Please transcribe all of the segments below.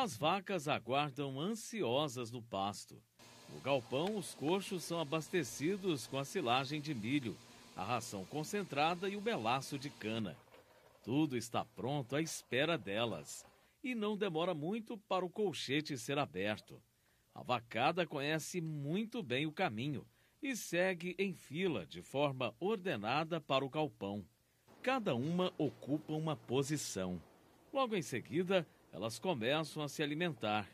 As vacas aguardam ansiosas no pasto. No galpão, os coxos são abastecidos com a silagem de milho, a ração concentrada e o melaço de cana. Tudo está pronto à espera delas. E não demora muito para o colchete ser aberto. A vacada conhece muito bem o caminho e segue em fila de forma ordenada para o galpão. Cada uma ocupa uma posição. Logo em seguida, elas começam a se alimentar.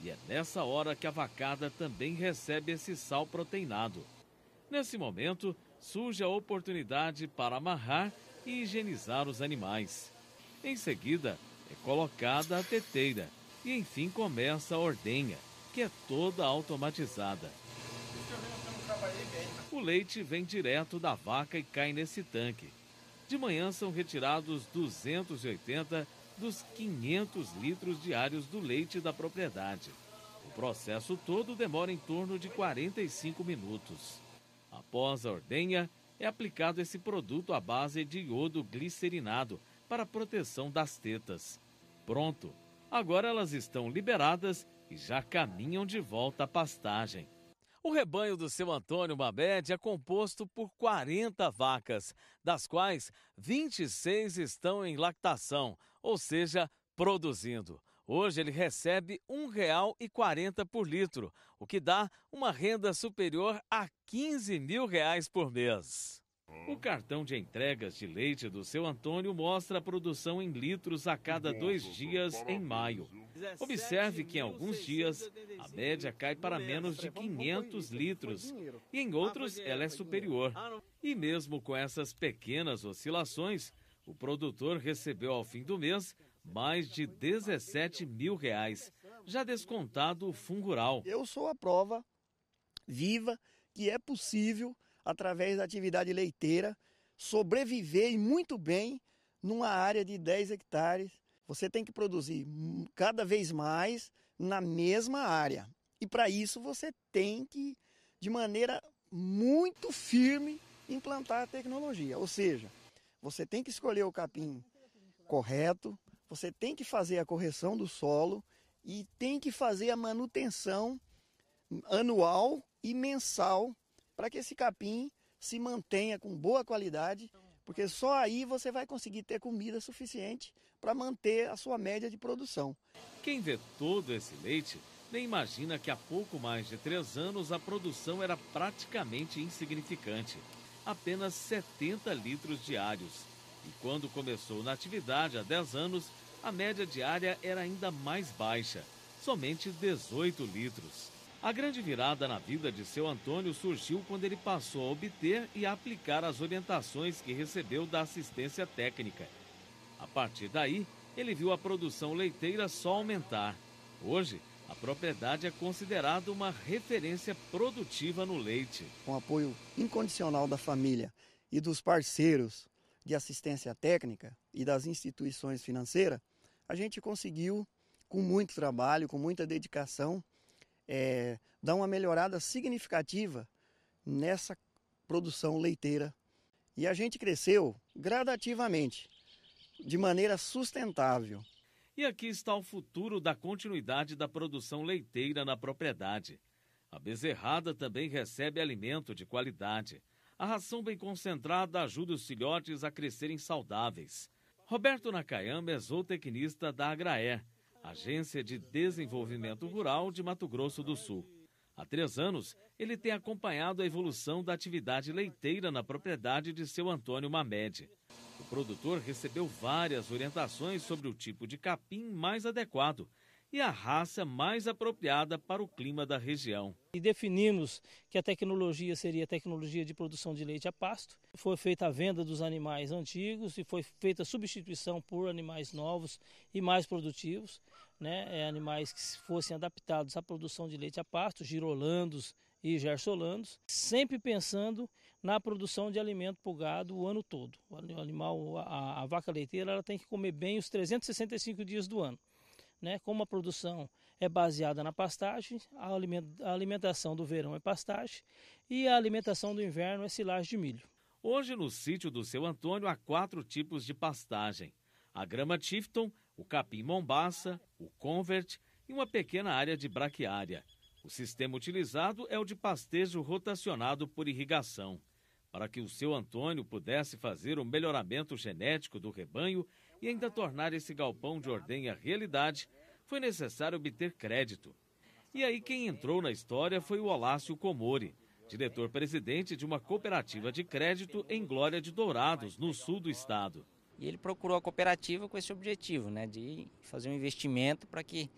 E é nessa hora que a vacada também recebe esse sal proteinado. Nesse momento, surge a oportunidade para amarrar e higienizar os animais. Em seguida, é colocada a teteira e enfim começa a ordenha, que é toda automatizada. O leite vem direto da vaca e cai nesse tanque. De manhã são retirados 280 dos 500 litros diários do leite da propriedade. O processo todo demora em torno de 45 minutos. Após a ordenha, é aplicado esse produto à base de iodo glicerinado para proteção das tetas. Pronto! Agora elas estão liberadas e já caminham de volta à pastagem. O rebanho do seu Antônio Mabed é composto por 40 vacas, das quais 26 estão em lactação, ou seja, produzindo. Hoje ele recebe R$ 1,40 por litro, o que dá uma renda superior a 15 mil reais por mês. O cartão de entregas de leite do seu Antônio mostra a produção em litros a cada dois dias em maio. Observe que em alguns dias a média cai para menos de 500 litros e em outros ela é superior. E mesmo com essas pequenas oscilações, o produtor recebeu ao fim do mês mais de 17 mil reais, já descontado o fungural. Eu sou a prova viva que é possível através da atividade leiteira, sobreviver e muito bem numa área de 10 hectares. Você tem que produzir cada vez mais na mesma área. E para isso você tem que, de maneira muito firme, implantar a tecnologia. Ou seja, você tem que escolher o capim correto, você tem que fazer a correção do solo e tem que fazer a manutenção anual e mensal para que esse capim se mantenha com boa qualidade, porque só aí você vai conseguir ter comida suficiente para manter a sua média de produção. Quem vê todo esse leite nem imagina que há pouco mais de três anos a produção era praticamente insignificante apenas 70 litros diários. E quando começou na atividade há 10 anos, a média diária era ainda mais baixa, somente 18 litros. A grande virada na vida de seu Antônio surgiu quando ele passou a obter e aplicar as orientações que recebeu da assistência técnica. A partir daí, ele viu a produção leiteira só aumentar. Hoje, a propriedade é considerada uma referência produtiva no leite. Com apoio incondicional da família e dos parceiros de assistência técnica e das instituições financeiras, a gente conseguiu, com muito trabalho, com muita dedicação, é, dar uma melhorada significativa nessa produção leiteira. E a gente cresceu gradativamente, de maneira sustentável. E aqui está o futuro da continuidade da produção leiteira na propriedade. A bezerrada também recebe alimento de qualidade. A ração bem concentrada ajuda os filhotes a crescerem saudáveis. Roberto Nakayama é zootecnista da Agraer, Agência de Desenvolvimento Rural de Mato Grosso do Sul. Há três anos, ele tem acompanhado a evolução da atividade leiteira na propriedade de seu Antônio Mamed. O produtor recebeu várias orientações sobre o tipo de capim mais adequado e a raça mais apropriada para o clima da região. E definimos que a tecnologia seria a tecnologia de produção de leite a pasto. Foi feita a venda dos animais antigos e foi feita a substituição por animais novos e mais produtivos, né? É, animais que fossem adaptados à produção de leite a pasto, girolandos e gersolandos, sempre pensando na produção de alimento para o gado o ano todo. O animal, a, a vaca leiteira, ela tem que comer bem os 365 dias do ano né? Como a produção é baseada na pastagem, a alimentação do verão é pastagem e a alimentação do inverno é silagem de milho. Hoje no sítio do seu Antônio há quatro tipos de pastagem: a grama Tifton, o capim mombaça, o convert e uma pequena área de braquiária. O sistema utilizado é o de pastejo rotacionado por irrigação. Para que o seu Antônio pudesse fazer o melhoramento genético do rebanho e ainda tornar esse galpão de ordenha realidade, foi necessário obter crédito. E aí quem entrou na história foi o Olácio Comori, diretor-presidente de uma cooperativa de crédito em Glória de Dourados, no sul do estado. E ele procurou a cooperativa com esse objetivo, né, de fazer um investimento para que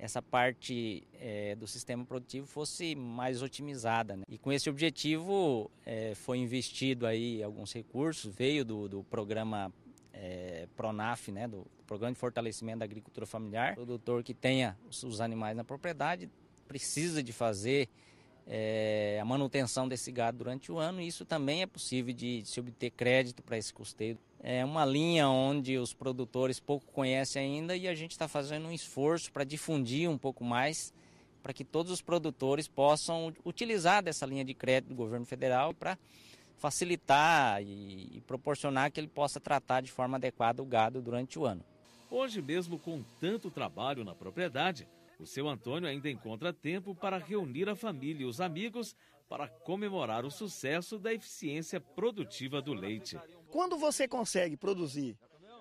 essa parte é, do sistema produtivo fosse mais otimizada. Né? E com esse objetivo é, foi investido aí alguns recursos, veio do, do programa é, Pronaf, né, do Programa de Fortalecimento da Agricultura Familiar. O produtor que tenha os animais na propriedade precisa de fazer é, a manutenção desse gado durante o ano e isso também é possível de, de se obter crédito para esse custeio. É uma linha onde os produtores pouco conhecem ainda e a gente está fazendo um esforço para difundir um pouco mais para que todos os produtores possam utilizar dessa linha de crédito do governo federal para facilitar e, e proporcionar que ele possa tratar de forma adequada o gado durante o ano. Hoje mesmo, com tanto trabalho na propriedade, o seu Antônio ainda encontra tempo para reunir a família e os amigos para comemorar o sucesso da eficiência produtiva do leite. Quando você consegue produzir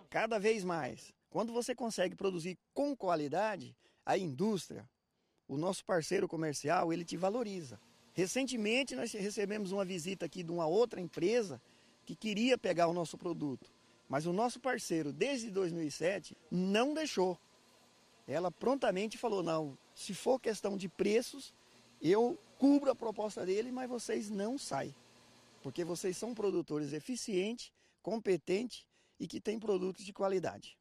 cada vez mais, quando você consegue produzir com qualidade, a indústria, o nosso parceiro comercial, ele te valoriza. Recentemente nós recebemos uma visita aqui de uma outra empresa que queria pegar o nosso produto, mas o nosso parceiro, desde 2007, não deixou ela prontamente falou: não, se for questão de preços, eu cubro a proposta dele, mas vocês não saem. Porque vocês são produtores eficientes, competentes e que têm produtos de qualidade.